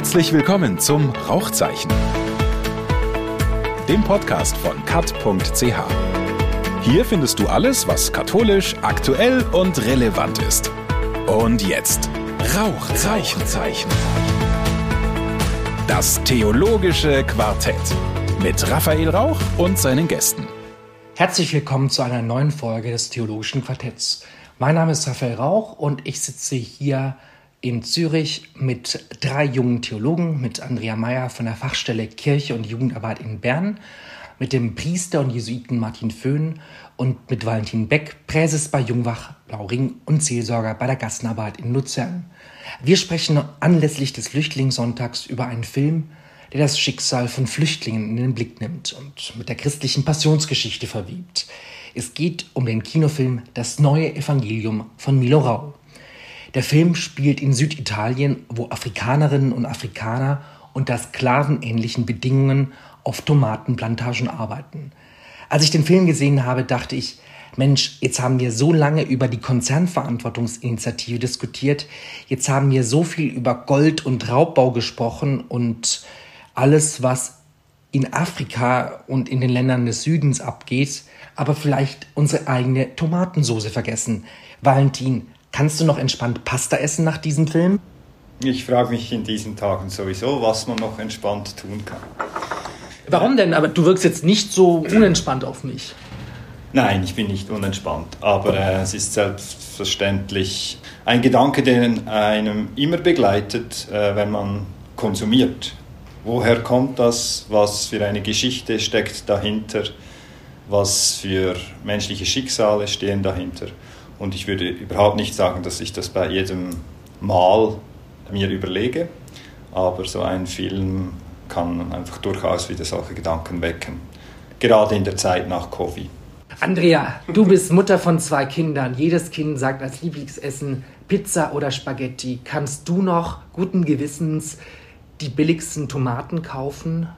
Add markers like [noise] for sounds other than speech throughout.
Herzlich willkommen zum Rauchzeichen, dem Podcast von kat.ch. Hier findest du alles, was katholisch, aktuell und relevant ist. Und jetzt Rauchzeichen. Zeichen. Das theologische Quartett mit Raphael Rauch und seinen Gästen. Herzlich willkommen zu einer neuen Folge des theologischen Quartetts. Mein Name ist Raphael Rauch und ich sitze hier in Zürich mit drei jungen Theologen, mit Andrea Meyer von der Fachstelle Kirche und Jugendarbeit in Bern, mit dem Priester und Jesuiten Martin Föhn und mit Valentin Beck, Präses bei Jungwach Blauring und Seelsorger bei der Gassenarbeit in Luzern. Wir sprechen anlässlich des Flüchtlingssonntags über einen Film, der das Schicksal von Flüchtlingen in den Blick nimmt und mit der christlichen Passionsgeschichte verwiebt. Es geht um den Kinofilm Das neue Evangelium von Milo Rau. Der Film spielt in Süditalien, wo Afrikanerinnen und Afrikaner unter sklavenähnlichen Bedingungen auf Tomatenplantagen arbeiten. Als ich den Film gesehen habe, dachte ich, Mensch, jetzt haben wir so lange über die Konzernverantwortungsinitiative diskutiert, jetzt haben wir so viel über Gold- und Raubbau gesprochen und alles, was in Afrika und in den Ländern des Südens abgeht, aber vielleicht unsere eigene Tomatensoße vergessen. Valentin, Kannst du noch entspannt Pasta essen nach diesem Film? Ich frage mich in diesen Tagen sowieso, was man noch entspannt tun kann. Warum denn? Aber du wirkst jetzt nicht so unentspannt auf mich. Nein, ich bin nicht unentspannt, aber äh, es ist selbstverständlich ein Gedanke, der einem immer begleitet, äh, wenn man konsumiert. Woher kommt das? Was für eine Geschichte steckt dahinter? Was für menschliche Schicksale stehen dahinter? Und ich würde überhaupt nicht sagen, dass ich das bei jedem Mal mir überlege, aber so ein Film kann einfach durchaus wieder solche Gedanken wecken. Gerade in der Zeit nach Covid. Andrea, du bist Mutter von zwei Kindern. Jedes Kind sagt als Lieblingsessen Pizza oder Spaghetti. Kannst du noch guten Gewissens die billigsten Tomaten kaufen?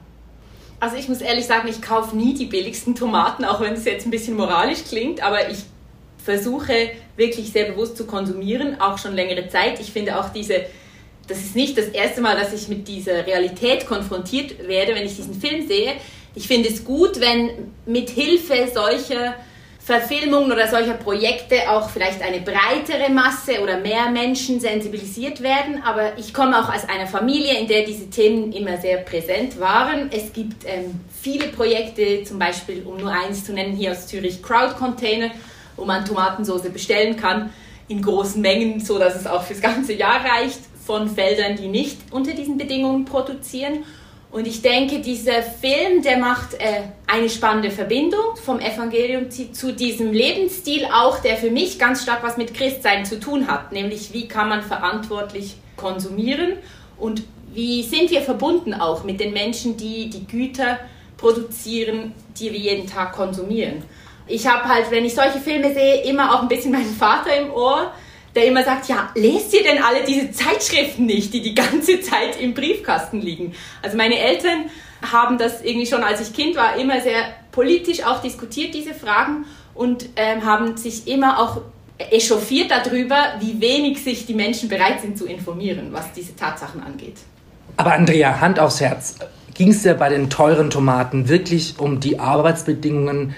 Also ich muss ehrlich sagen, ich kaufe nie die billigsten Tomaten, auch wenn es jetzt ein bisschen moralisch klingt, aber ich versuche wirklich sehr bewusst zu konsumieren, auch schon längere Zeit. Ich finde auch diese, das ist nicht das erste Mal, dass ich mit dieser Realität konfrontiert werde, wenn ich diesen Film sehe. Ich finde es gut, wenn mit Hilfe solcher Verfilmungen oder solcher Projekte auch vielleicht eine breitere Masse oder mehr Menschen sensibilisiert werden. Aber ich komme auch aus einer Familie, in der diese Themen immer sehr präsent waren. Es gibt ähm, viele Projekte, zum Beispiel, um nur eins zu nennen, hier aus Zürich Crowd Container wo man Tomatensauce bestellen kann in großen Mengen, so dass es auch fürs ganze Jahr reicht, von Feldern, die nicht unter diesen Bedingungen produzieren. Und ich denke, dieser Film, der macht äh, eine spannende Verbindung vom Evangelium zu diesem Lebensstil auch, der für mich ganz stark was mit Christsein zu tun hat, nämlich wie kann man verantwortlich konsumieren und wie sind wir verbunden auch mit den Menschen, die die Güter produzieren, die wir jeden Tag konsumieren ich habe halt, wenn ich solche Filme sehe, immer auch ein bisschen meinen Vater im Ohr, der immer sagt, ja, lest ihr denn alle diese Zeitschriften nicht, die die ganze Zeit im Briefkasten liegen? Also meine Eltern haben das irgendwie schon, als ich Kind war, immer sehr politisch auch diskutiert, diese Fragen, und ähm, haben sich immer auch echauffiert darüber, wie wenig sich die Menschen bereit sind zu informieren, was diese Tatsachen angeht. Aber Andrea, Hand aufs Herz, ging es dir bei den teuren Tomaten wirklich um die Arbeitsbedingungen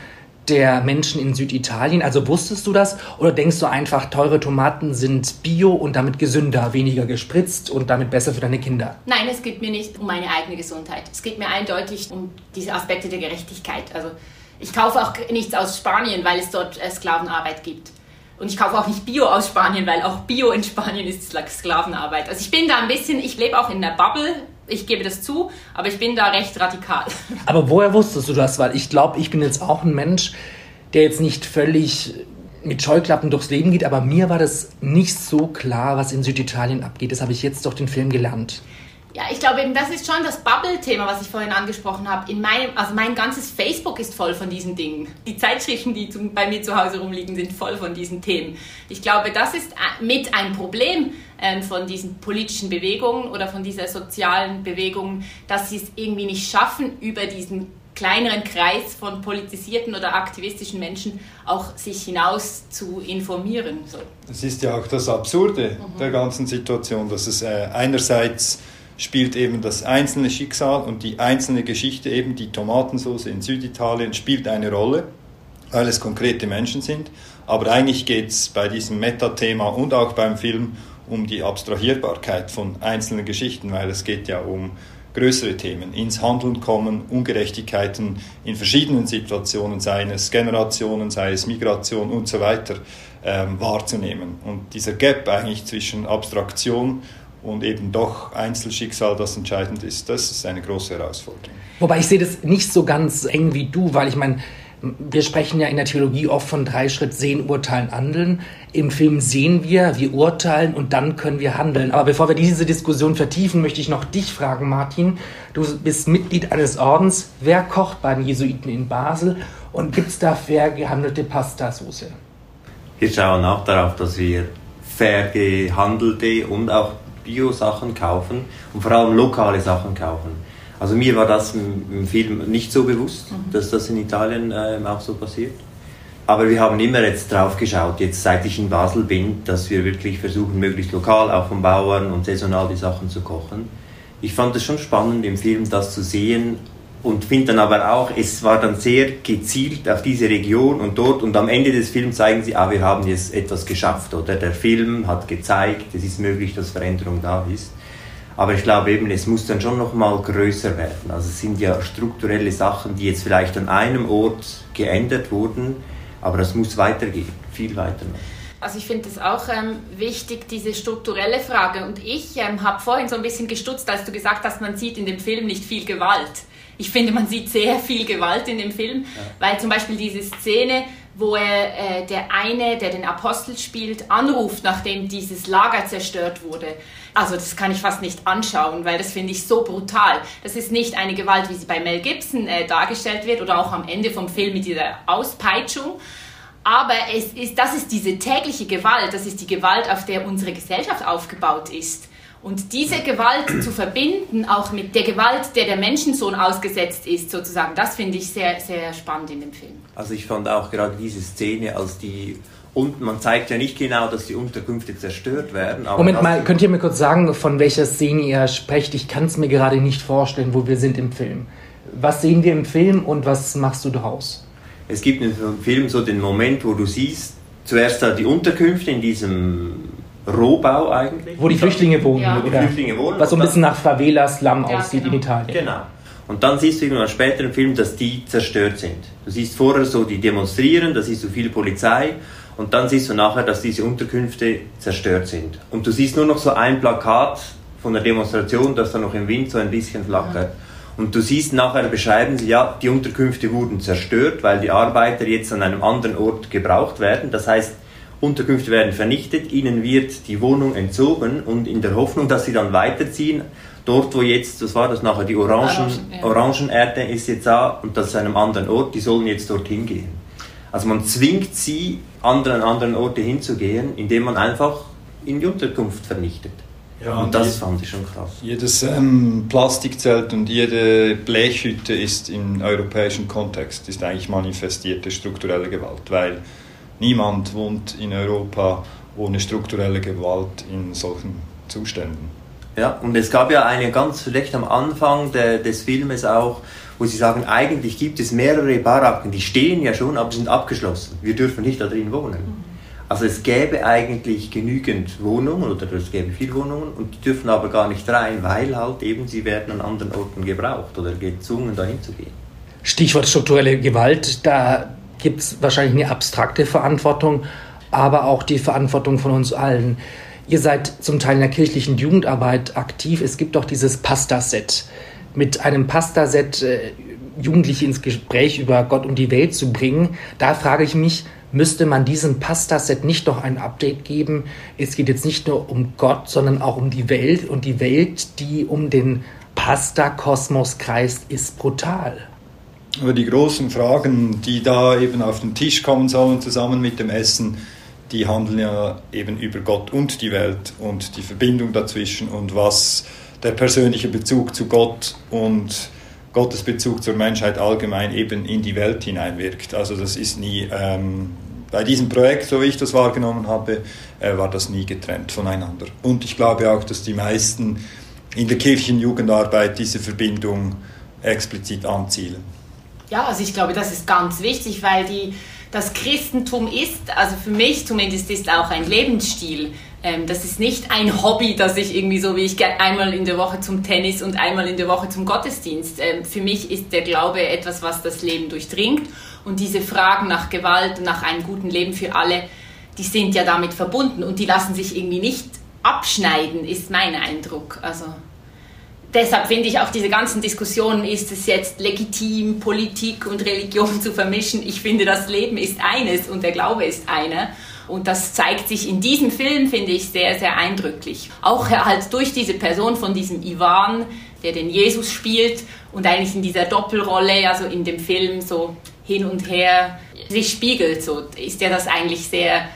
der Menschen in Süditalien? Also wusstest du das? Oder denkst du einfach, teure Tomaten sind bio und damit gesünder, weniger gespritzt und damit besser für deine Kinder? Nein, es geht mir nicht um meine eigene Gesundheit. Es geht mir eindeutig um diese Aspekte der Gerechtigkeit. Also ich kaufe auch nichts aus Spanien, weil es dort äh, Sklavenarbeit gibt. Und ich kaufe auch nicht Bio aus Spanien, weil auch Bio in Spanien ist Sklavenarbeit. Also ich bin da ein bisschen, ich lebe auch in der Bubble ich gebe das zu, aber ich bin da recht radikal. [laughs] Aber woher wusstest du das? Weil ich glaube, ich bin jetzt auch ein Mensch, der jetzt nicht völlig mit Scheuklappen durchs Leben geht, aber mir war das nicht so klar, was in Süditalien abgeht. Das habe ich jetzt durch den Film gelernt. Ja, ich glaube eben, das ist schon das Bubble-Thema, was ich vorhin angesprochen habe. In meinem, also mein ganzes Facebook ist voll von diesen Dingen. Die Zeitschriften, die zum, bei mir zu Hause rumliegen, sind voll von diesen Themen. Ich glaube, das ist äh, mit ein Problem ähm, von diesen politischen Bewegungen oder von dieser sozialen Bewegung, dass sie es irgendwie nicht schaffen, über diesen kleineren Kreis von politisierten oder aktivistischen Menschen auch sich hinaus zu informieren. So. Das ist ja auch das Absurde mhm. der ganzen Situation, dass es äh, einerseits spielt eben das einzelne Schicksal und die einzelne Geschichte, eben die Tomatensauce in Süditalien, spielt eine Rolle, weil es konkrete Menschen sind. Aber eigentlich geht es bei diesem Metathema und auch beim Film um die Abstrahierbarkeit von einzelnen Geschichten, weil es geht ja um größere Themen, ins Handeln kommen, Ungerechtigkeiten in verschiedenen Situationen, sei es Generationen, sei es Migration und so weiter, ähm, wahrzunehmen. Und dieser Gap eigentlich zwischen Abstraktion und eben doch Einzelschicksal, das entscheidend ist, das ist eine große Herausforderung. Wobei ich sehe das nicht so ganz eng wie du, weil ich meine, wir sprechen ja in der Theologie oft von drei Schritt sehen, urteilen, handeln. Im Film sehen wir, wir urteilen und dann können wir handeln. Aber bevor wir diese Diskussion vertiefen, möchte ich noch dich fragen, Martin. Du bist Mitglied eines Ordens. Wer kocht bei den Jesuiten in Basel und gibt es da fair gehandelte Pastasauce? Wir schauen auch darauf, dass wir fair gehandelte und auch Bio-Sachen kaufen und vor allem lokale Sachen kaufen. Also mir war das im, Film nicht so bewusst, mhm. dass das in Italien äh, auch so passiert. Aber wir haben immer jetzt drauf geschaut, jetzt seit ich in Basel bin, dass wir wirklich versuchen, möglichst lokal, auch vom Bauern und saisonal die Sachen zu kochen. Ich fand es schon spannend im Film das zu sehen und finde dann aber auch, es war dann sehr gezielt auf diese Region und dort und am Ende des Films zeigen sie, ah, wir haben jetzt etwas geschafft oder der Film hat gezeigt, es ist möglich, dass Veränderung da ist. Aber ich glaube eben, es muss dann schon noch mal größer werden. Also es sind ja strukturelle Sachen, die jetzt vielleicht an einem Ort geändert wurden, aber das muss weitergehen, viel weiter. Also ich finde es auch ähm, wichtig, diese strukturelle Frage. Und ich ähm, habe vorhin so ein bisschen gestutzt, als du gesagt hast, man sieht in dem Film nicht viel Gewalt. Ich finde, man sieht sehr viel Gewalt in dem Film, ja. weil zum Beispiel diese Szene, wo er äh, der eine, der den Apostel spielt, anruft, nachdem dieses Lager zerstört wurde. Also das kann ich fast nicht anschauen, weil das finde ich so brutal. Das ist nicht eine Gewalt, wie sie bei Mel Gibson äh, dargestellt wird oder auch am Ende vom Film mit dieser Auspeitschung. Aber es ist, das ist diese tägliche Gewalt, das ist die Gewalt, auf der unsere Gesellschaft aufgebaut ist. Und diese Gewalt zu verbinden, auch mit der Gewalt, der der Menschensohn ausgesetzt ist, sozusagen, das finde ich sehr, sehr spannend in dem Film. Also ich fand auch gerade diese Szene, als die und man zeigt ja nicht genau, dass die Unterkünfte zerstört werden. Moment mal, könnt ihr mir kurz sagen, von welcher Szene ihr sprecht? Ich kann es mir gerade nicht vorstellen, wo wir sind im Film. Was sehen wir im Film und was machst du daraus? Es gibt im Film so den Moment, wo du siehst, zuerst da die Unterkünfte in diesem Rohbau eigentlich. Wo die Flüchtlinge wohnen. Ja. Wo die Flüchtlinge wohnen. Was so ein bisschen nach Favela, Slum ja, aussieht genau. in Italien. Genau. Und dann siehst du irgendwann später im Film, dass die zerstört sind. Du siehst vorher so, die demonstrieren, da siehst du viel Polizei und dann siehst du nachher, dass diese Unterkünfte zerstört sind. Und du siehst nur noch so ein Plakat von der Demonstration, das dann noch im Wind so ein bisschen flackert. Und du siehst nachher, beschreiben sie, ja, die Unterkünfte wurden zerstört, weil die Arbeiter jetzt an einem anderen Ort gebraucht werden. Das heißt, Unterkünfte werden vernichtet, ihnen wird die Wohnung entzogen und in der Hoffnung, dass sie dann weiterziehen, dort wo jetzt, das war das nachher, die Orangen, ja. Orangenerde ist jetzt da und das ist an einem anderen Ort, die sollen jetzt dorthin gehen. Also man zwingt sie, an anderen Orte hinzugehen, indem man einfach in die Unterkunft vernichtet. Ja, und das fand ich schon krass. Jedes ähm, Plastikzelt und jede Blechhütte ist im europäischen Kontext ist eigentlich manifestierte strukturelle Gewalt, weil niemand wohnt in Europa ohne strukturelle Gewalt in solchen Zuständen. Ja, und es gab ja eine ganz vielleicht am Anfang de, des Filmes auch, wo sie sagen, eigentlich gibt es mehrere Baracken, die stehen ja schon, aber sind abgeschlossen. Wir dürfen nicht da drin wohnen. Mhm. Also es gäbe eigentlich genügend Wohnungen oder es gäbe viele Wohnungen und die dürfen aber gar nicht rein, weil halt eben sie werden an anderen Orten gebraucht oder gezwungen dahin zu gehen. Stichwort strukturelle Gewalt, da gibt es wahrscheinlich eine abstrakte Verantwortung, aber auch die Verantwortung von uns allen. Ihr seid zum Teil in der kirchlichen Jugendarbeit aktiv. Es gibt doch dieses Pasta-Set. Mit einem Pasta-Set äh, Jugendliche ins Gespräch über Gott und die Welt zu bringen. Da frage ich mich, müsste man diesem Pasta-Set nicht noch ein Update geben? Es geht jetzt nicht nur um Gott, sondern auch um die Welt. Und die Welt, die um den Pasta-Kosmos kreist, ist brutal. Aber die großen Fragen, die da eben auf den Tisch kommen sollen, zusammen mit dem Essen, die handeln ja eben über Gott und die Welt und die Verbindung dazwischen und was der persönliche Bezug zu Gott und Gottes Bezug zur Menschheit allgemein eben in die Welt hineinwirkt. Also das ist nie, ähm, bei diesem Projekt, so wie ich das wahrgenommen habe, äh, war das nie getrennt voneinander. Und ich glaube auch, dass die meisten in der Kirchenjugendarbeit diese Verbindung explizit anzielen. Ja, also ich glaube, das ist ganz wichtig, weil die, das Christentum ist, also für mich zumindest, ist auch ein Lebensstil. Ähm, das ist nicht ein Hobby, das ich irgendwie so, wie ich einmal in der Woche zum Tennis und einmal in der Woche zum Gottesdienst. Ähm, für mich ist der Glaube etwas, was das Leben durchdringt. Und diese Fragen nach Gewalt und nach einem guten Leben für alle, die sind ja damit verbunden und die lassen sich irgendwie nicht abschneiden, ist mein Eindruck. Also deshalb finde ich auch diese ganzen Diskussionen, ist es jetzt legitim, Politik und Religion zu vermischen? Ich finde, das Leben ist eines und der Glaube ist einer. Und das zeigt sich in diesem Film, finde ich, sehr, sehr eindrücklich. Auch halt durch diese Person von diesem Ivan, der den Jesus spielt und eigentlich in dieser Doppelrolle, also in dem Film so hin und her sich spiegelt, so ist ja das eigentlich sehr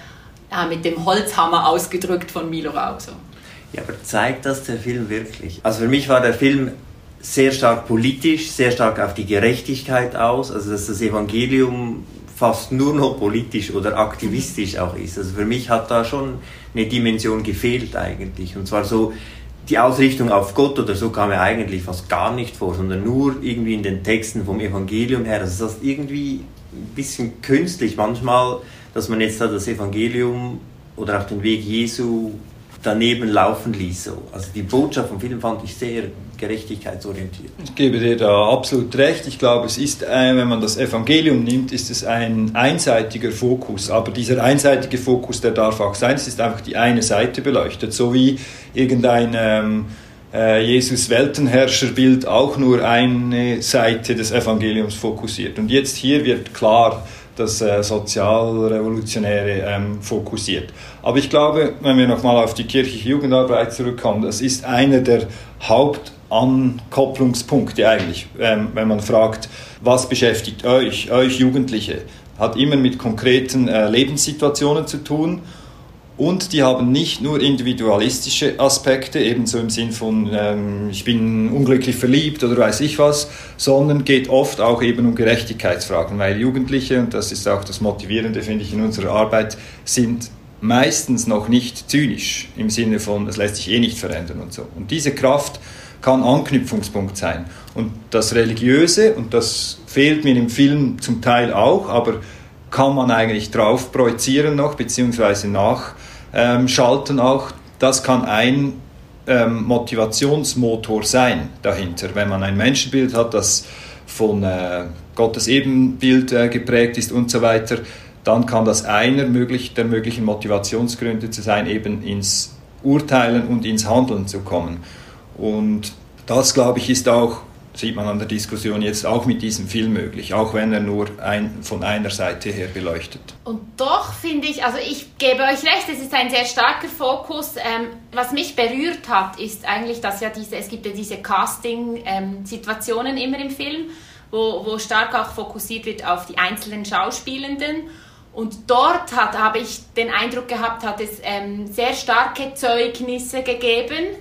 ja, mit dem Holzhammer ausgedrückt von Milo Rau. So. Ja, aber zeigt das der Film wirklich? Also für mich war der Film sehr stark politisch, sehr stark auf die Gerechtigkeit aus, also dass das Evangelium fast nur noch politisch oder aktivistisch auch ist. Also für mich hat da schon eine Dimension gefehlt eigentlich. Und zwar so, die Ausrichtung auf Gott oder so kam mir eigentlich fast gar nicht vor, sondern nur irgendwie in den Texten vom Evangelium her. Also das ist irgendwie ein bisschen künstlich manchmal, dass man jetzt da das Evangelium oder auch den Weg Jesu daneben laufen ließ. So. Also die Botschaft vom Film fand ich sehr gerechtigkeitsorientiert. Ich gebe dir da absolut recht. Ich glaube, es ist, ein, wenn man das Evangelium nimmt, ist es ein einseitiger Fokus. Aber dieser einseitige Fokus, der darf auch sein. Es ist einfach die eine Seite beleuchtet, so wie irgendein ähm, äh, Jesus Weltenherrscherbild auch nur eine Seite des Evangeliums fokussiert. Und jetzt hier wird klar, das äh, Sozialrevolutionäre ähm, fokussiert. Aber ich glaube, wenn wir nochmal auf die kirchliche Jugendarbeit zurückkommen, das ist einer der Hauptankopplungspunkte eigentlich, ähm, wenn man fragt, was beschäftigt euch, euch Jugendliche, hat immer mit konkreten äh, Lebenssituationen zu tun und die haben nicht nur individualistische Aspekte, ebenso im Sinn von ähm, ich bin unglücklich verliebt oder weiß ich was, sondern geht oft auch eben um Gerechtigkeitsfragen, weil Jugendliche, und das ist auch das Motivierende, finde ich, in unserer Arbeit, sind meistens noch nicht zynisch im Sinne von, es lässt sich eh nicht verändern und so. Und diese Kraft kann Anknüpfungspunkt sein. Und das Religiöse, und das fehlt mir im Film zum Teil auch, aber kann man eigentlich drauf projizieren noch, beziehungsweise nach ähm, schalten auch. Das kann ein ähm, Motivationsmotor sein dahinter. Wenn man ein Menschenbild hat, das von äh, Gottes Ebenbild äh, geprägt ist und so weiter, dann kann das einer möglich, der möglichen Motivationsgründe zu sein, eben ins Urteilen und ins Handeln zu kommen. Und das, glaube ich, ist auch sieht man an der Diskussion jetzt auch mit diesem Film möglich, auch wenn er nur ein, von einer Seite her beleuchtet. Und doch finde ich, also ich gebe euch recht, es ist ein sehr starker Fokus. Ähm, was mich berührt hat, ist eigentlich, dass ja diese, es gibt ja diese Casting-Situationen ähm, immer im Film, wo, wo stark auch fokussiert wird auf die einzelnen Schauspielenden. Und dort hat, habe ich den Eindruck gehabt, hat es ähm, sehr starke Zeugnisse gegeben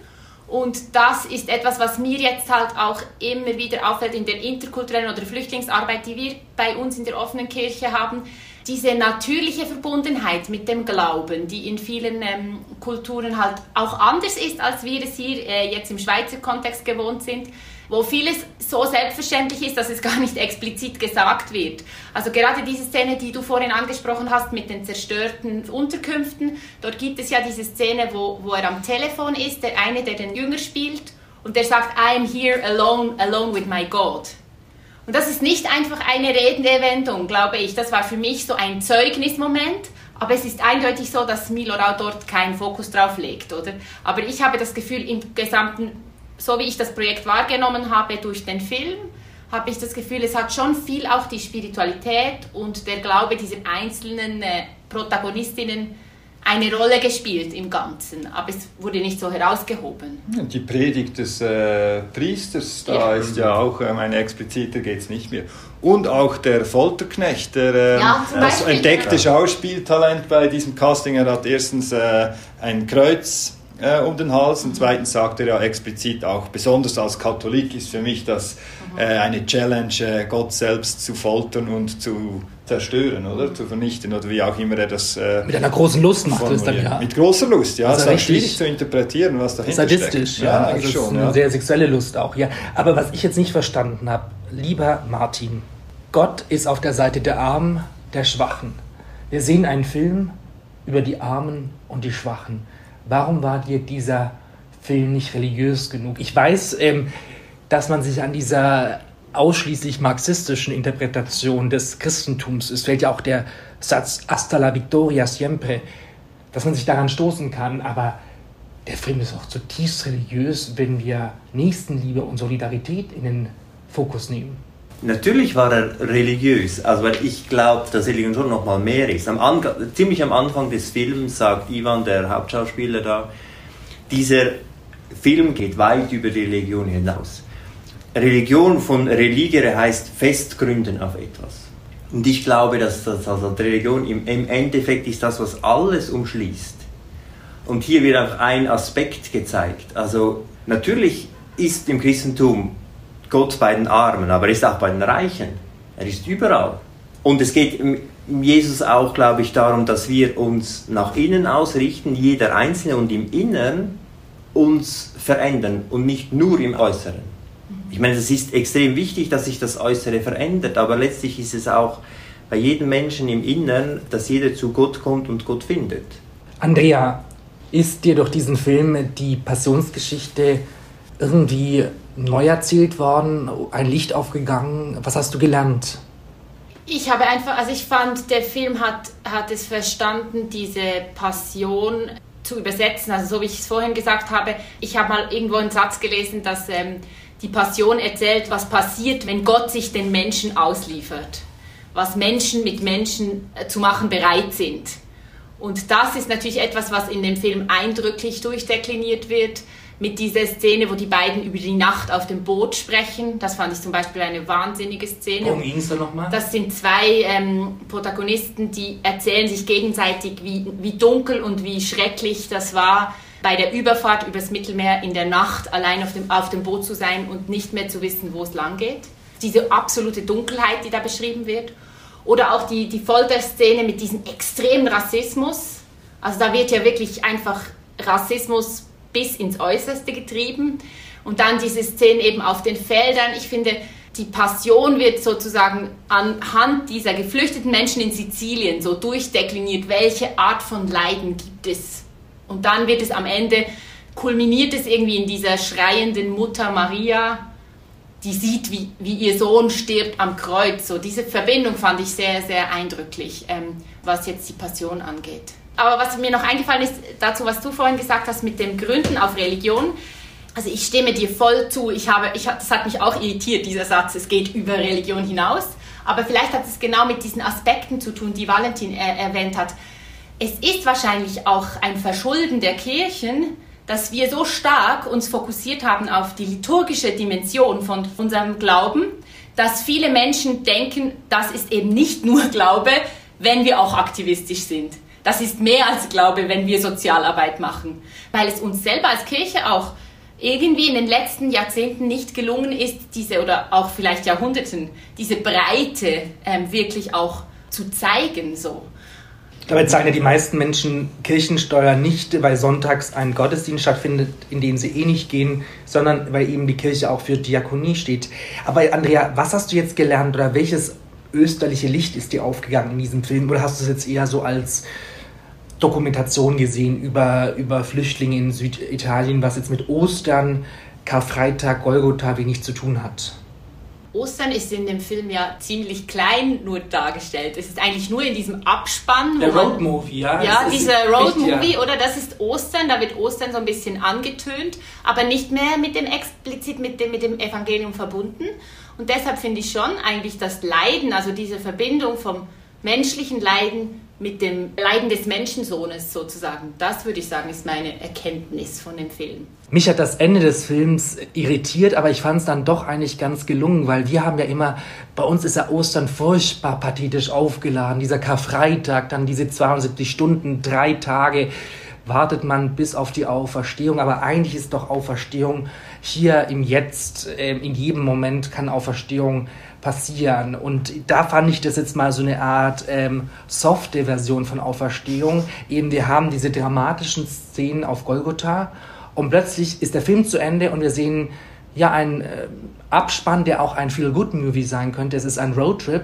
und das ist etwas, was mir jetzt halt auch immer wieder auffällt in der interkulturellen oder Flüchtlingsarbeit, die wir bei uns in der offenen Kirche haben. Diese natürliche Verbundenheit mit dem Glauben, die in vielen ähm, Kulturen halt auch anders ist, als wir es hier äh, jetzt im Schweizer Kontext gewohnt sind wo vieles so selbstverständlich ist, dass es gar nicht explizit gesagt wird. Also gerade diese Szene, die du vorhin angesprochen hast mit den zerstörten Unterkünften, dort gibt es ja diese Szene, wo, wo er am Telefon ist, der eine, der den Jünger spielt, und der sagt, I am here alone, alone with my God. Und das ist nicht einfach eine redende Wendung, glaube ich. Das war für mich so ein Zeugnismoment. Aber es ist eindeutig so, dass Milorau dort keinen Fokus drauf legt, oder? Aber ich habe das Gefühl, im gesamten so wie ich das Projekt wahrgenommen habe durch den Film, habe ich das Gefühl, es hat schon viel auch die Spiritualität und der Glaube dieser einzelnen äh, Protagonistinnen eine Rolle gespielt im Ganzen, aber es wurde nicht so herausgehoben. Die Predigt des äh, Priesters, da ja. ist ja auch ähm, eine explizite, geht es nicht mehr. Und auch der Folterknecht, der äh, ja, das entdeckte Schauspieltalent bei diesem Casting, er hat erstens äh, ein Kreuz äh, um den Hals. Und zweitens sagt er ja explizit auch, besonders als Katholik ist für mich das äh, eine Challenge, äh, Gott selbst zu foltern und zu zerstören oder? Zu vernichten oder wie auch immer er das äh, mit einer großen Lust macht es dann ja. Mit großer Lust ja. Es ist schwierig zu interpretieren was dahinter sadistisch steckt. ja, ja also schon, eine ja. sehr sexuelle Lust auch ja. Aber was ich jetzt nicht verstanden habe lieber Martin Gott ist auf der Seite der Armen der Schwachen. Wir sehen einen Film über die Armen und die Schwachen warum war dir dieser Film nicht religiös genug ich weiß ähm, dass man sich an dieser ausschließlich marxistischen Interpretation des Christentums, es fällt ja auch der Satz hasta la victoria siempre, dass man sich daran stoßen kann, aber der Film ist auch zutiefst religiös, wenn wir Nächstenliebe und Solidarität in den Fokus nehmen. Natürlich war er religiös, also weil ich glaube, dass Religion schon noch mal mehr ist. Am ziemlich am Anfang des Films sagt Ivan, der Hauptschauspieler da, dieser Film geht weit über die Religion hinaus. Religion von religere heißt festgründen auf etwas. Und ich glaube, dass das also Religion im, im Endeffekt ist das, was alles umschließt. Und hier wird auch ein Aspekt gezeigt. Also natürlich ist im Christentum Gott bei den Armen, aber er ist auch bei den Reichen. Er ist überall. Und es geht Jesus auch, glaube ich, darum, dass wir uns nach innen ausrichten, jeder Einzelne und im Inneren uns verändern und nicht nur im Äußeren. Ich meine, es ist extrem wichtig, dass sich das Äußere verändert, aber letztlich ist es auch bei jedem Menschen im Innern, dass jeder zu Gott kommt und Gott findet. Andrea, ist dir durch diesen Film die Passionsgeschichte irgendwie neu erzählt worden, ein Licht aufgegangen? Was hast du gelernt? Ich habe einfach, also ich fand, der Film hat, hat es verstanden, diese Passion zu übersetzen. Also so wie ich es vorhin gesagt habe, ich habe mal irgendwo einen Satz gelesen, dass ähm, die Passion erzählt, was passiert, wenn Gott sich den Menschen ausliefert, was Menschen mit Menschen äh, zu machen bereit sind. Und das ist natürlich etwas, was in dem Film eindrücklich durchdekliniert wird, mit dieser Szene, wo die beiden über die Nacht auf dem Boot sprechen. Das fand ich zum Beispiel eine wahnsinnige Szene. Worum ging es da nochmal? Das sind zwei ähm, Protagonisten, die erzählen sich gegenseitig, wie, wie dunkel und wie schrecklich das war, bei der Überfahrt übers Mittelmeer in der Nacht allein auf dem, auf dem Boot zu sein und nicht mehr zu wissen, wo es lang geht. Diese absolute Dunkelheit, die da beschrieben wird. Oder auch die, die Folterszene mit diesem extremen Rassismus. Also da wird ja wirklich einfach Rassismus bis ins Äußerste getrieben. Und dann diese Szene eben auf den Feldern. Ich finde, die Passion wird sozusagen anhand dieser geflüchteten Menschen in Sizilien so durchdekliniert, welche Art von Leiden gibt es und dann wird es am Ende, kulminiert es irgendwie in dieser schreienden Mutter Maria, die sieht, wie, wie ihr Sohn stirbt am Kreuz. So diese Verbindung fand ich sehr, sehr eindrücklich, ähm, was jetzt die Passion angeht. Aber was mir noch eingefallen ist, dazu, was du vorhin gesagt hast mit dem Gründen auf Religion, also ich stimme dir voll zu. Ich habe, ich, das hat mich auch irritiert, dieser Satz, es geht über Religion hinaus. Aber vielleicht hat es genau mit diesen Aspekten zu tun, die Valentin er, erwähnt hat es ist wahrscheinlich auch ein Verschulden der Kirchen, dass wir so stark uns fokussiert haben auf die liturgische Dimension von unserem Glauben, dass viele Menschen denken, das ist eben nicht nur Glaube, wenn wir auch aktivistisch sind. Das ist mehr als Glaube, wenn wir Sozialarbeit machen, weil es uns selber als Kirche auch irgendwie in den letzten Jahrzehnten nicht gelungen ist, diese oder auch vielleicht Jahrhunderten, diese Breite ähm, wirklich auch zu zeigen so. Dabei zahlen ja die meisten Menschen Kirchensteuer nicht, weil sonntags ein Gottesdienst stattfindet, in den sie eh nicht gehen, sondern weil eben die Kirche auch für Diakonie steht. Aber Andrea, was hast du jetzt gelernt oder welches österliche Licht ist dir aufgegangen in diesem Film? Oder hast du es jetzt eher so als Dokumentation gesehen über, über Flüchtlinge in Süditalien, was jetzt mit Ostern, Karfreitag, Golgotha wenig zu tun hat? Ostern ist in dem Film ja ziemlich klein nur dargestellt. Es ist eigentlich nur in diesem Abspann. Der Roadmovie, ja. Ja, dieser Roadmovie, ja. oder das ist Ostern, da wird Ostern so ein bisschen angetönt, aber nicht mehr mit dem explizit mit dem, mit dem Evangelium verbunden. Und deshalb finde ich schon eigentlich das Leiden, also diese Verbindung vom menschlichen Leiden mit dem Leiden des Menschensohnes sozusagen. Das würde ich sagen, ist meine Erkenntnis von dem Film. Mich hat das Ende des Films irritiert, aber ich fand es dann doch eigentlich ganz gelungen, weil wir haben ja immer, bei uns ist ja Ostern furchtbar pathetisch aufgeladen, dieser Karfreitag, dann diese 72 Stunden, drei Tage, wartet man bis auf die Auferstehung, aber eigentlich ist doch Auferstehung hier im Jetzt, äh, in jedem Moment kann Auferstehung passieren. Und da fand ich das jetzt mal so eine Art ähm, softe Version von Auferstehung. Eben, wir haben diese dramatischen Szenen auf Golgotha und plötzlich ist der Film zu Ende und wir sehen ja einen äh, Abspann, der auch ein Feel-Good-Movie sein könnte. Es ist ein Roadtrip.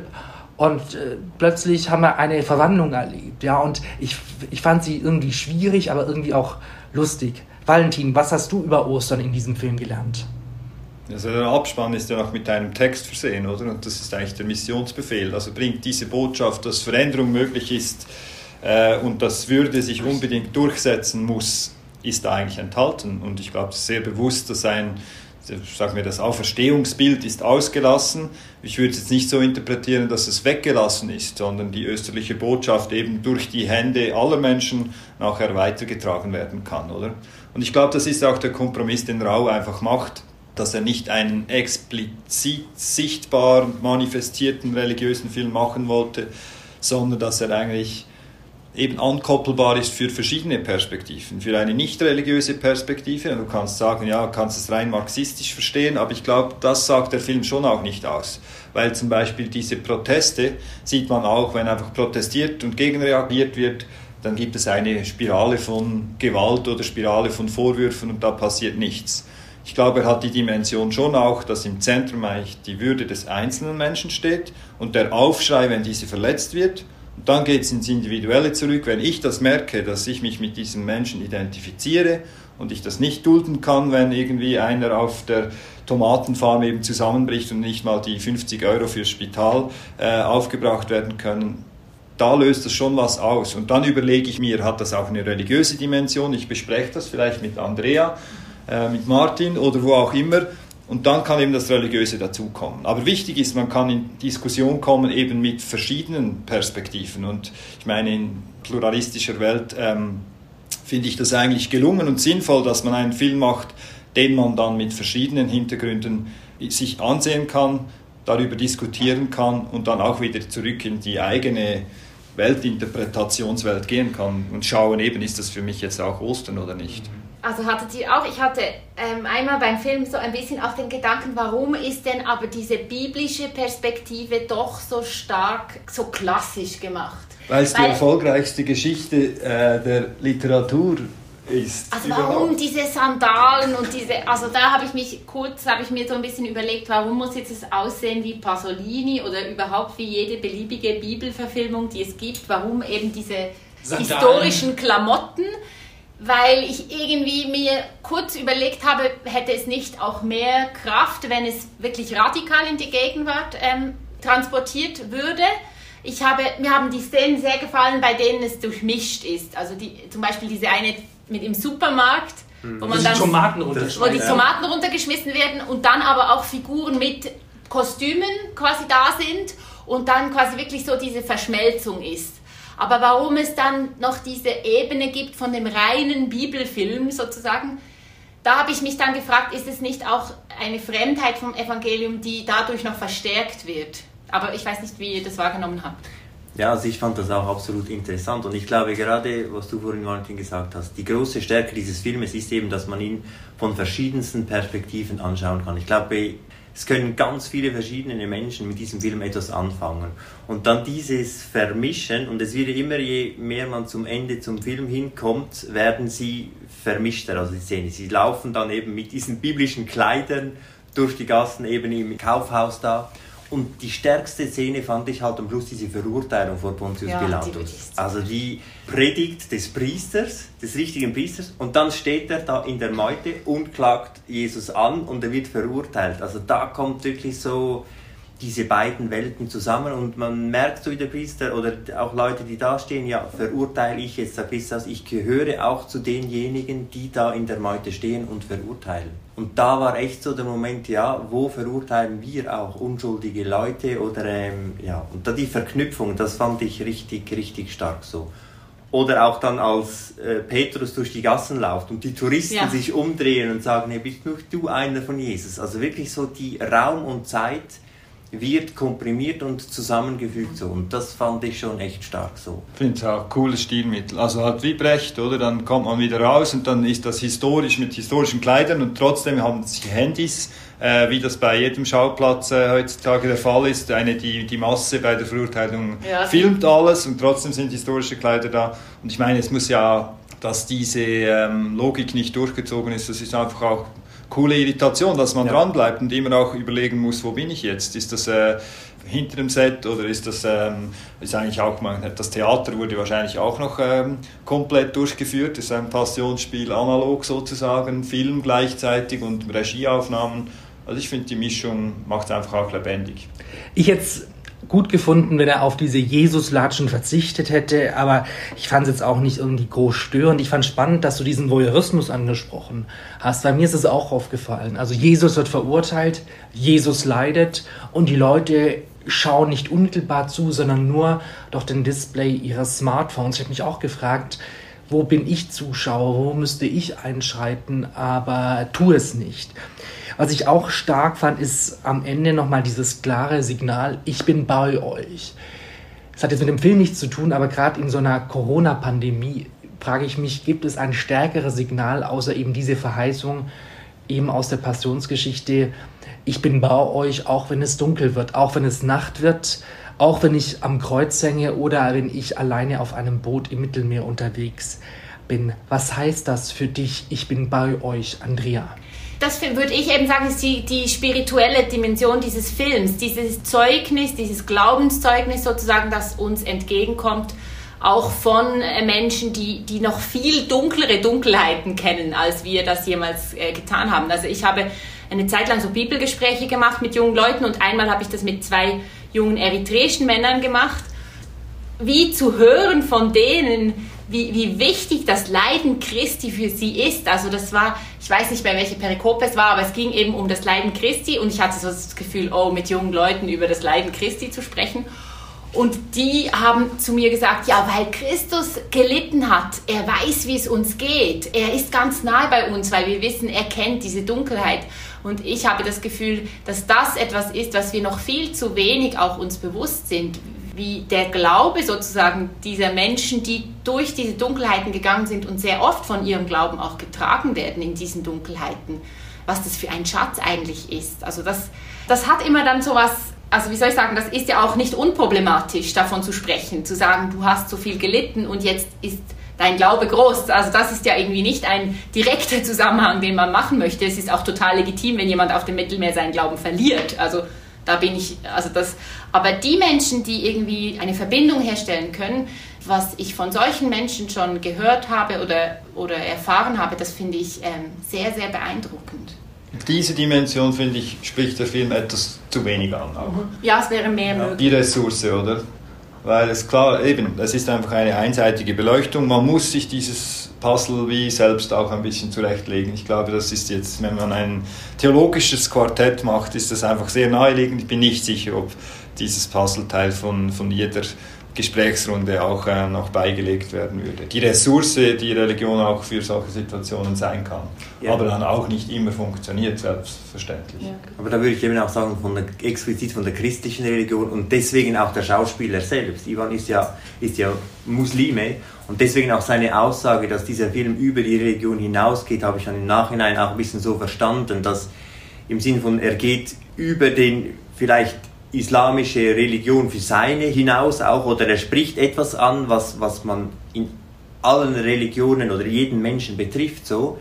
Und äh, plötzlich haben wir eine Verwandlung erlebt. Ja, und ich, ich fand sie irgendwie schwierig, aber irgendwie auch lustig. Valentin, was hast du über Ostern in diesem Film gelernt? Also der Abspann ist ja auch mit einem Text versehen, oder? Und das ist eigentlich der Missionsbefehl. Also bringt diese Botschaft, dass Veränderung möglich ist äh, und dass Würde sich unbedingt durchsetzen muss, ist da eigentlich enthalten. Und ich glaube, es ist sehr bewusst, dass ein, sagen wir, das Auferstehungsbild ist ausgelassen. Ich würde es jetzt nicht so interpretieren, dass es weggelassen ist, sondern die österliche Botschaft eben durch die Hände aller Menschen nachher weitergetragen werden kann, oder? Und ich glaube, das ist auch der Kompromiss, den Rau einfach macht dass er nicht einen explizit sichtbar manifestierten religiösen Film machen wollte, sondern dass er eigentlich eben ankoppelbar ist für verschiedene Perspektiven. Für eine nicht religiöse Perspektive, du kannst sagen, ja, kannst es rein marxistisch verstehen, aber ich glaube, das sagt der Film schon auch nicht aus. Weil zum Beispiel diese Proteste sieht man auch, wenn einfach protestiert und gegenreagiert wird, dann gibt es eine Spirale von Gewalt oder Spirale von Vorwürfen und da passiert nichts. Ich glaube, er hat die Dimension schon auch, dass im Zentrum eigentlich die Würde des einzelnen Menschen steht und der Aufschrei, wenn diese verletzt wird. Und dann geht es ins Individuelle zurück. Wenn ich das merke, dass ich mich mit diesen Menschen identifiziere und ich das nicht dulden kann, wenn irgendwie einer auf der Tomatenfarm eben zusammenbricht und nicht mal die 50 Euro fürs Spital äh, aufgebracht werden können, da löst das schon was aus. Und dann überlege ich mir, hat das auch eine religiöse Dimension? Ich bespreche das vielleicht mit Andrea äh, mit Martin oder wo auch immer. Und dann kann eben das Religiöse dazukommen. Aber wichtig ist, man kann in Diskussion kommen eben mit verschiedenen Perspektiven. Und ich meine, in pluralistischer Welt ähm, finde ich das eigentlich gelungen und sinnvoll, dass man einen Film macht, den man dann mit verschiedenen Hintergründen sich ansehen kann, darüber diskutieren kann und dann auch wieder zurück in die eigene Weltinterpretationswelt gehen kann und schauen, eben ist das für mich jetzt auch Ostern oder nicht. Also hattet ihr auch, ich hatte ähm, einmal beim Film so ein bisschen auch den Gedanken, warum ist denn aber diese biblische Perspektive doch so stark, so klassisch gemacht? Weil es die erfolgreichste Geschichte äh, der Literatur ist. Also warum diese Sandalen und diese, also da habe ich mich kurz, habe ich mir so ein bisschen überlegt, warum muss jetzt es aussehen wie Pasolini oder überhaupt wie jede beliebige Bibelverfilmung, die es gibt, warum eben diese Sandalen. historischen Klamotten weil ich irgendwie mir kurz überlegt habe, hätte es nicht auch mehr Kraft, wenn es wirklich radikal in die Gegenwart ähm, transportiert würde. Ich habe, mir haben die Szenen sehr gefallen, bei denen es durchmischt ist. Also die, zum Beispiel diese eine mit im Supermarkt, hm. wo man dann Tomaten wo die Tomaten runtergeschmissen werden und dann aber auch Figuren mit Kostümen quasi da sind und dann quasi wirklich so diese Verschmelzung ist. Aber warum es dann noch diese Ebene gibt von dem reinen Bibelfilm sozusagen, da habe ich mich dann gefragt, ist es nicht auch eine Fremdheit vom Evangelium, die dadurch noch verstärkt wird? Aber ich weiß nicht, wie ihr das wahrgenommen habt. Ja, also ich fand das auch absolut interessant und ich glaube gerade, was du vorhin Martin gesagt hast, die große Stärke dieses Filmes ist eben, dass man ihn von verschiedensten Perspektiven anschauen kann. Ich glaube, es können ganz viele verschiedene Menschen mit diesem Film etwas anfangen. Und dann dieses Vermischen, und es wird immer, je mehr man zum Ende zum Film hinkommt, werden sie vermischter, also die Szene. Sie laufen dann eben mit diesen biblischen Kleidern durch die Gassen eben im Kaufhaus da und die stärkste Szene fand ich halt am Schluss diese Verurteilung vor Pontius ja, Pilatus. Die also die Predigt des Priesters, des richtigen Priesters, und dann steht er da in der Meute und klagt Jesus an und er wird verurteilt. Also da kommt wirklich so diese beiden Welten zusammen und man merkt so wie der Priester oder auch Leute, die da stehen, ja, verurteile ich jetzt der Priester, ich gehöre auch zu denjenigen, die da in der Meute stehen und verurteilen. Und da war echt so der Moment, ja, wo verurteilen wir auch unschuldige Leute oder, ähm, ja, und da die Verknüpfung, das fand ich richtig, richtig stark so. Oder auch dann, als äh, Petrus durch die Gassen läuft und die Touristen ja. sich umdrehen und sagen, hey, bist nur du einer von Jesus. Also wirklich so die Raum und Zeit, wird komprimiert und zusammengefügt so. Und das fand ich schon echt stark so. Ich finde es auch ein cooles Stilmittel. Also halt wie Brecht, oder? Dann kommt man wieder raus und dann ist das historisch mit historischen Kleidern und trotzdem haben sie Handys, äh, wie das bei jedem Schauplatz äh, heutzutage der Fall ist. Eine, die, die Masse bei der Verurteilung ja, filmt alles und trotzdem sind historische Kleider da. Und ich meine, es muss ja, dass diese ähm, Logik nicht durchgezogen ist, das ist einfach auch coole Irritation, dass man ja. dranbleibt und immer auch überlegen muss, wo bin ich jetzt? Ist das äh, hinter dem Set oder ist das ähm, ist eigentlich auch das Theater wurde wahrscheinlich auch noch ähm, komplett durchgeführt. Das ist ein Passionsspiel analog sozusagen, Film gleichzeitig und Regieaufnahmen. Also ich finde die Mischung macht es einfach auch lebendig. Ich jetzt gut gefunden, wenn er auf diese Jesus-Latschen verzichtet hätte, aber ich fand es jetzt auch nicht irgendwie groß störend. Ich fand spannend, dass du diesen Voyeurismus angesprochen hast. Bei mir ist es auch aufgefallen. Also Jesus wird verurteilt, Jesus leidet und die Leute schauen nicht unmittelbar zu, sondern nur durch den Display ihres Smartphones. Ich habe mich auch gefragt, wo bin ich Zuschauer, wo müsste ich einschreiten, aber tu es nicht. Was ich auch stark fand, ist am Ende nochmal dieses klare Signal, ich bin bei euch. Das hat jetzt mit dem Film nichts zu tun, aber gerade in so einer Corona-Pandemie frage ich mich, gibt es ein stärkeres Signal, außer eben diese Verheißung, eben aus der Passionsgeschichte, ich bin bei euch, auch wenn es dunkel wird, auch wenn es Nacht wird, auch wenn ich am Kreuz hänge oder wenn ich alleine auf einem Boot im Mittelmeer unterwegs bin. Was heißt das für dich? Ich bin bei euch, Andrea das würde ich eben sagen, ist die, die spirituelle Dimension dieses Films, dieses Zeugnis, dieses Glaubenszeugnis sozusagen, das uns entgegenkommt, auch von äh, Menschen, die, die noch viel dunklere Dunkelheiten kennen, als wir das jemals äh, getan haben. Also ich habe eine Zeit lang so Bibelgespräche gemacht mit jungen Leuten und einmal habe ich das mit zwei jungen eritreischen Männern gemacht. Wie zu hören von denen, wie, wie wichtig das Leiden Christi für sie ist. Also das war, ich weiß nicht mehr, welche Perikope es war, aber es ging eben um das Leiden Christi und ich hatte so das Gefühl, oh, mit jungen Leuten über das Leiden Christi zu sprechen. Und die haben zu mir gesagt, ja, weil Christus gelitten hat, er weiß, wie es uns geht, er ist ganz nahe bei uns, weil wir wissen, er kennt diese Dunkelheit. Und ich habe das Gefühl, dass das etwas ist, was wir noch viel zu wenig auch uns bewusst sind, wie der Glaube sozusagen dieser Menschen, die durch diese Dunkelheiten gegangen sind und sehr oft von ihrem Glauben auch getragen werden in diesen Dunkelheiten, was das für ein Schatz eigentlich ist. Also das, das hat immer dann so was, also wie soll ich sagen, das ist ja auch nicht unproblematisch, davon zu sprechen, zu sagen, du hast so viel gelitten und jetzt ist dein Glaube groß. Also das ist ja irgendwie nicht ein direkter Zusammenhang, den man machen möchte. Es ist auch total legitim, wenn jemand auf dem Mittelmeer seinen Glauben verliert. Also da bin ich, also das, aber die Menschen, die irgendwie eine Verbindung herstellen können, was ich von solchen Menschen schon gehört habe oder, oder erfahren habe, das finde ich ähm, sehr, sehr beeindruckend. Diese Dimension, finde ich, spricht der Film etwas zu wenig an. Auch. Ja, es wäre mehr ja, möglich. Die Ressource, oder? Weil es klar, eben, es ist einfach eine einseitige Beleuchtung. Man muss sich dieses Puzzle wie selbst auch ein bisschen zurechtlegen. Ich glaube, das ist jetzt, wenn man ein theologisches Quartett macht, ist das einfach sehr naheliegend. Ich bin nicht sicher, ob dieses Puzzleteil von, von jeder Gesprächsrunde auch äh, noch beigelegt werden würde. Die Ressource, die Religion auch für solche Situationen sein kann, ja. aber dann auch nicht immer funktioniert, selbstverständlich. Ja. Aber da würde ich eben auch sagen, von der, explizit von der christlichen Religion und deswegen auch der Schauspieler selbst. Ivan ist ja, ist ja Muslime und deswegen auch seine Aussage, dass dieser Film über die Religion hinausgeht, habe ich dann im Nachhinein auch ein bisschen so verstanden, dass im Sinn von, er geht über den vielleicht islamische Religion für seine hinaus auch oder er spricht etwas an, was, was man in allen Religionen oder jeden Menschen betrifft so.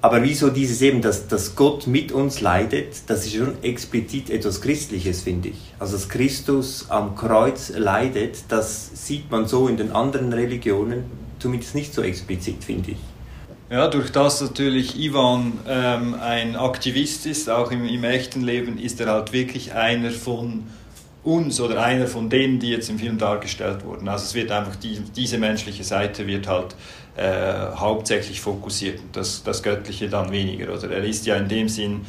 Aber wieso dieses eben, dass, dass Gott mit uns leidet, das ist schon explizit etwas Christliches, finde ich. Also dass Christus am Kreuz leidet, das sieht man so in den anderen Religionen zumindest nicht so explizit, finde ich. Ja, durch das natürlich Ivan ähm, ein Aktivist ist, auch im, im echten Leben, ist er halt wirklich einer von uns oder einer von denen, die jetzt im Film dargestellt wurden. Also es wird einfach die, diese menschliche Seite wird halt äh, hauptsächlich fokussiert und das, das Göttliche dann weniger. Oder er ist ja in dem Sinn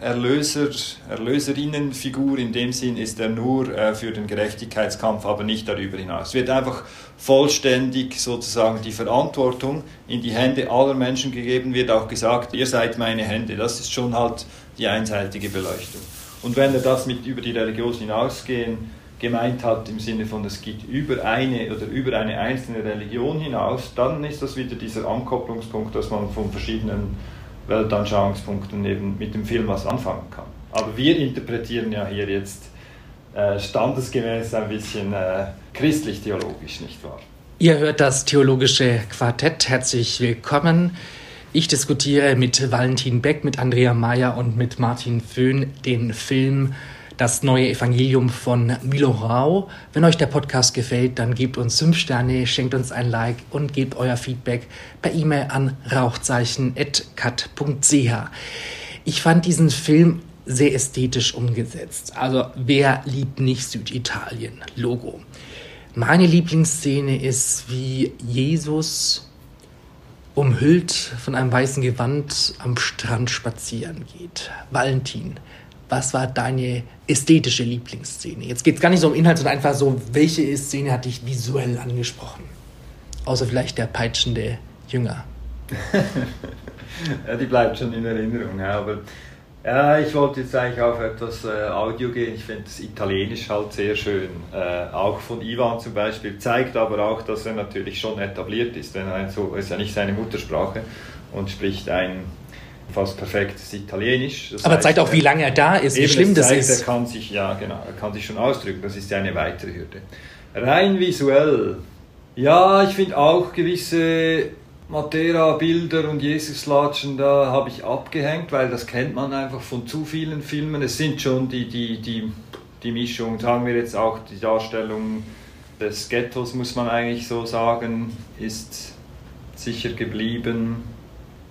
Erlöser, Erlöserinnenfigur, in dem Sinn ist er nur äh, für den Gerechtigkeitskampf, aber nicht darüber hinaus. Es wird einfach vollständig sozusagen die Verantwortung in die Hände aller Menschen gegeben, wird auch gesagt, ihr seid meine Hände. Das ist schon halt die einseitige Beleuchtung. Und wenn er das mit über die Religion hinausgehen gemeint hat im Sinne von es geht über eine oder über eine einzelne Religion hinaus, dann ist das wieder dieser Ankopplungspunkt, dass man von verschiedenen Weltanschauungspunkten eben mit dem Film was anfangen kann. Aber wir interpretieren ja hier jetzt äh, standesgemäß ein bisschen äh, christlich-theologisch, nicht wahr? Ihr hört das theologische Quartett. Herzlich willkommen. Ich diskutiere mit Valentin Beck, mit Andrea Mayer und mit Martin Föhn den Film Das neue Evangelium von Milo Rau. Wenn euch der Podcast gefällt, dann gebt uns fünf Sterne, schenkt uns ein Like und gebt euer Feedback per E-Mail an rauchzeichen.cat.ch. Ich fand diesen Film sehr ästhetisch umgesetzt. Also wer liebt nicht Süditalien? Logo. Meine Lieblingsszene ist, wie Jesus umhüllt von einem weißen Gewand am Strand spazieren geht. Valentin, was war deine ästhetische Lieblingsszene? Jetzt geht es gar nicht so um Inhalt, sondern einfach so, welche Szene hat dich visuell angesprochen? Außer vielleicht der peitschende Jünger. [laughs] ja, die bleibt schon in Erinnerung, aber ja, ich wollte jetzt eigentlich auf etwas äh, Audio gehen. Ich finde das Italienisch halt sehr schön. Äh, auch von Ivan zum Beispiel. Zeigt aber auch, dass er natürlich schon etabliert ist. Denn er so, ist ja nicht seine Muttersprache und spricht ein fast perfektes Italienisch. Das aber heißt, zeigt auch, wie lange er da ist, wie schlimm das zeigt, ist. Er kann sich, ja, genau, er kann sich schon ausdrücken. Das ist ja eine weitere Hürde. Rein visuell. Ja, ich finde auch gewisse Matera-Bilder und Jesus-Latschen, da habe ich abgehängt, weil das kennt man einfach von zu vielen Filmen. Es sind schon die, die, die, die Mischung, sagen wir jetzt auch die Darstellung des Ghettos, muss man eigentlich so sagen, ist sicher geblieben.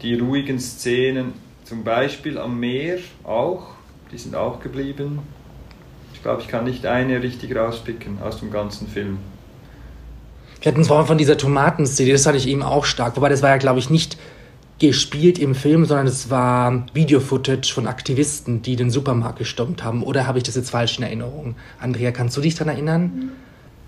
Die ruhigen Szenen, zum Beispiel am Meer auch, die sind auch geblieben. Ich glaube, ich kann nicht eine richtig rauspicken aus dem ganzen Film. Wir hatten zwar von dieser Tomatenszene, das hatte ich eben auch stark, wobei das war ja, glaube ich, nicht gespielt im Film, sondern es war Video-Footage von Aktivisten, die den Supermarkt gestürmt haben. Oder habe ich das jetzt falsch in Erinnerung? Andrea, kannst du dich daran erinnern?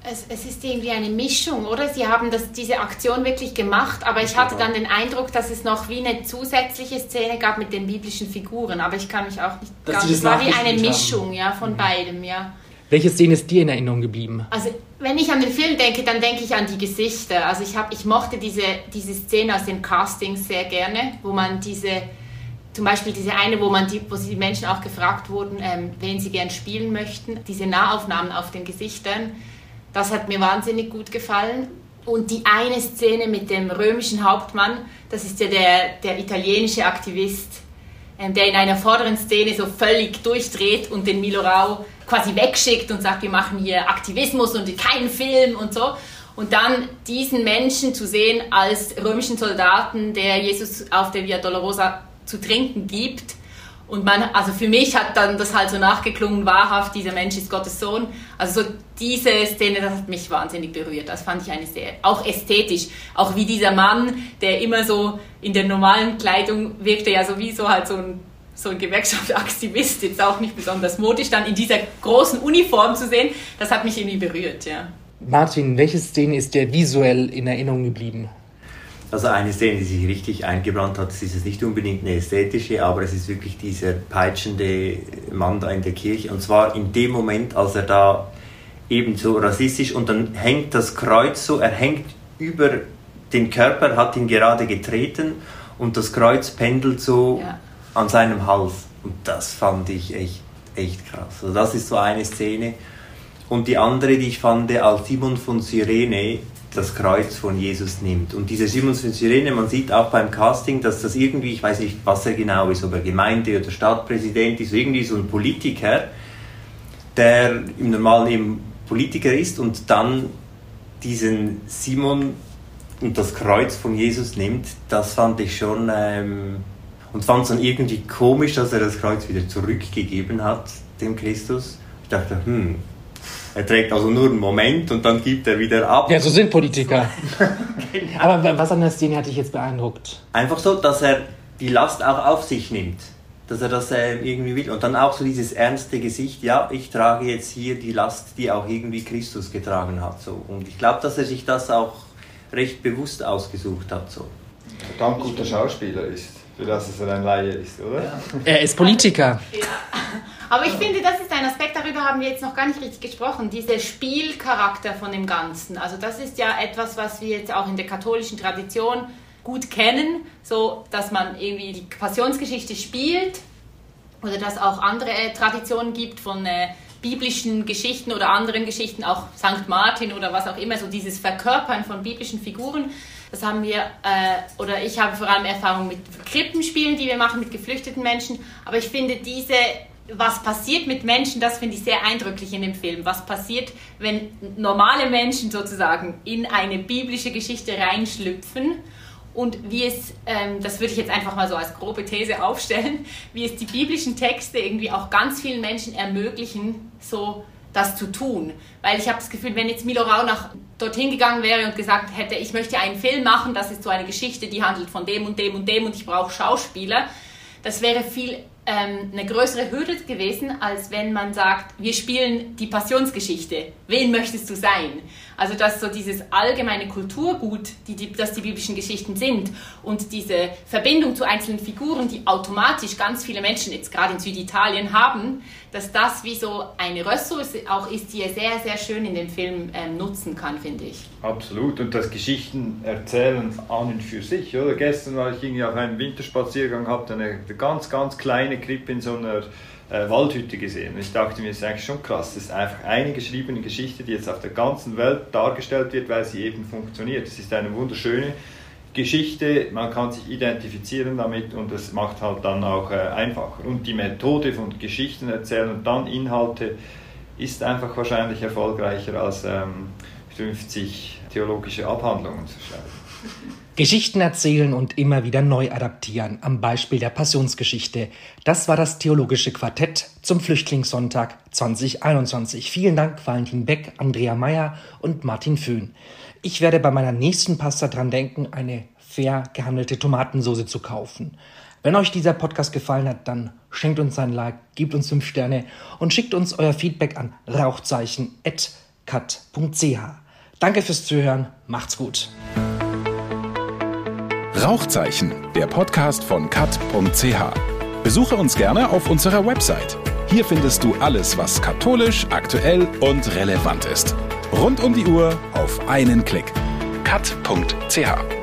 Es, es, ist irgendwie eine Mischung, oder? Sie haben das, diese Aktion wirklich gemacht, aber ich hatte dann den Eindruck, dass es noch wie eine zusätzliche Szene gab mit den biblischen Figuren. Aber ich kann mich auch nicht dass ganz. Es war wie eine Mischung, ja, von mhm. beidem, ja. Welche Szene ist dir in Erinnerung geblieben? Also, wenn ich an den Film denke, dann denke ich an die Gesichter. Also, ich, hab, ich mochte diese, diese Szene aus den Castings sehr gerne, wo man diese, zum Beispiel diese eine, wo, man die, wo die Menschen auch gefragt wurden, ähm, wen sie gern spielen möchten. Diese Nahaufnahmen auf den Gesichtern, das hat mir wahnsinnig gut gefallen. Und die eine Szene mit dem römischen Hauptmann, das ist ja der, der italienische Aktivist, ähm, der in einer vorderen Szene so völlig durchdreht und den Milorau quasi wegschickt und sagt, wir machen hier Aktivismus und keinen Film und so. Und dann diesen Menschen zu sehen als römischen Soldaten, der Jesus auf der Via Dolorosa zu trinken gibt. Und man, also für mich hat dann das halt so nachgeklungen, wahrhaft, dieser Mensch ist Gottes Sohn. Also so diese Szene, das hat mich wahnsinnig berührt. Das fand ich eine sehr, auch ästhetisch. Auch wie dieser Mann, der immer so in der normalen Kleidung wirkte, ja sowieso halt so ein so ein Gewerkschaftsaktivist, jetzt auch nicht besonders modisch, dann in dieser großen Uniform zu sehen, das hat mich irgendwie berührt, ja. Martin, welche Szene ist dir visuell in Erinnerung geblieben? Also eine Szene, die sich richtig eingebrannt hat, ist jetzt nicht unbedingt eine ästhetische, aber es ist wirklich dieser peitschende Mann da in der Kirche. Und zwar in dem Moment, als er da eben so rassistisch und dann hängt das Kreuz so, er hängt über den Körper, hat ihn gerade getreten und das Kreuz pendelt so ja an seinem Hals. Und das fand ich echt, echt krass. Also das ist so eine Szene. Und die andere, die ich fand, als Simon von Cyrene das Kreuz von Jesus nimmt. Und dieser Simon von Cyrene, man sieht auch beim Casting, dass das irgendwie, ich weiß nicht, was er genau ist, ob er Gemeinde- oder Stadtpräsident ist, irgendwie so ein Politiker, der im Normalen eben Politiker ist und dann diesen Simon und das Kreuz von Jesus nimmt, das fand ich schon ähm, und fand es dann irgendwie komisch, dass er das Kreuz wieder zurückgegeben hat, dem Christus. Ich dachte, hm, er trägt also nur einen Moment und dann gibt er wieder ab. Ja, so sind Politiker. [laughs] genau. Aber was an der Szene hat dich jetzt beeindruckt? Einfach so, dass er die Last auch auf sich nimmt. Dass er das äh, irgendwie will. Und dann auch so dieses ernste Gesicht, ja, ich trage jetzt hier die Last, die auch irgendwie Christus getragen hat. So. Und ich glaube, dass er sich das auch recht bewusst ausgesucht hat. So. Verdammt guter Schauspieler ist. Für das es ein Laie ist, oder? Ja. Er ist Politiker. Ja. Aber ich finde, das ist ein Aspekt, darüber haben wir jetzt noch gar nicht richtig gesprochen, dieser Spielcharakter von dem Ganzen. Also das ist ja etwas, was wir jetzt auch in der katholischen Tradition gut kennen, so dass man irgendwie die Passionsgeschichte spielt oder dass auch andere äh, Traditionen gibt von äh, biblischen Geschichten oder anderen Geschichten, auch St. Martin oder was auch immer, so dieses Verkörpern von biblischen Figuren. Das haben wir, äh, oder ich habe vor allem Erfahrung mit Krippenspielen, die wir machen mit geflüchteten Menschen. Aber ich finde diese, was passiert mit Menschen, das finde ich sehr eindrücklich in dem Film. Was passiert, wenn normale Menschen sozusagen in eine biblische Geschichte reinschlüpfen und wie es, ähm, das würde ich jetzt einfach mal so als grobe These aufstellen, wie es die biblischen Texte irgendwie auch ganz vielen Menschen ermöglichen, so das zu tun. Weil ich habe das Gefühl, wenn jetzt Milo Raunach dorthin gegangen wäre und gesagt hätte, ich möchte einen Film machen, das ist so eine Geschichte, die handelt von dem und dem und dem und ich brauche Schauspieler, das wäre viel ähm, eine größere Hürde gewesen, als wenn man sagt, wir spielen die Passionsgeschichte. Wen möchtest du sein? Also dass so dieses allgemeine Kulturgut, die, die, das die biblischen Geschichten sind und diese Verbindung zu einzelnen Figuren, die automatisch ganz viele Menschen jetzt gerade in Süditalien haben, dass das wie so eine Ressource auch ist, die er sehr, sehr schön in dem Film ähm, nutzen kann, finde ich. Absolut. Und das Geschichten erzählen an und für sich, oder? Gestern war ich irgendwie auf einem Winterspaziergang, habe eine, ganz, ganz kleine Krippe in so einer äh, Waldhütte gesehen. Und ich dachte mir, das ist eigentlich schon krass. Das ist einfach eine geschriebene Geschichte, die jetzt auf der ganzen Welt dargestellt wird, weil sie eben funktioniert. Es ist eine wunderschöne Geschichte, man kann sich identifizieren damit und das macht halt dann auch äh, einfacher. Und die Methode von Geschichten erzählen und dann Inhalte ist einfach wahrscheinlich erfolgreicher als ähm, 50 theologische Abhandlungen zu schreiben. Geschichten erzählen und immer wieder neu adaptieren, am Beispiel der Passionsgeschichte. Das war das Theologische Quartett zum Flüchtlingssonntag 2021. Vielen Dank, Valentin Beck, Andrea Meyer und Martin Föhn. Ich werde bei meiner nächsten Pasta dran denken, eine fair gehandelte Tomatensauce zu kaufen. Wenn euch dieser Podcast gefallen hat, dann schenkt uns ein Like, gebt uns 5 Sterne und schickt uns euer Feedback an rauchzeichen.cut.ch. Danke fürs Zuhören, macht's gut. Rauchzeichen, der Podcast von kat.ch. Besuche uns gerne auf unserer Website. Hier findest du alles, was katholisch, aktuell und relevant ist. Rund um die Uhr auf einen Klick. kat.ch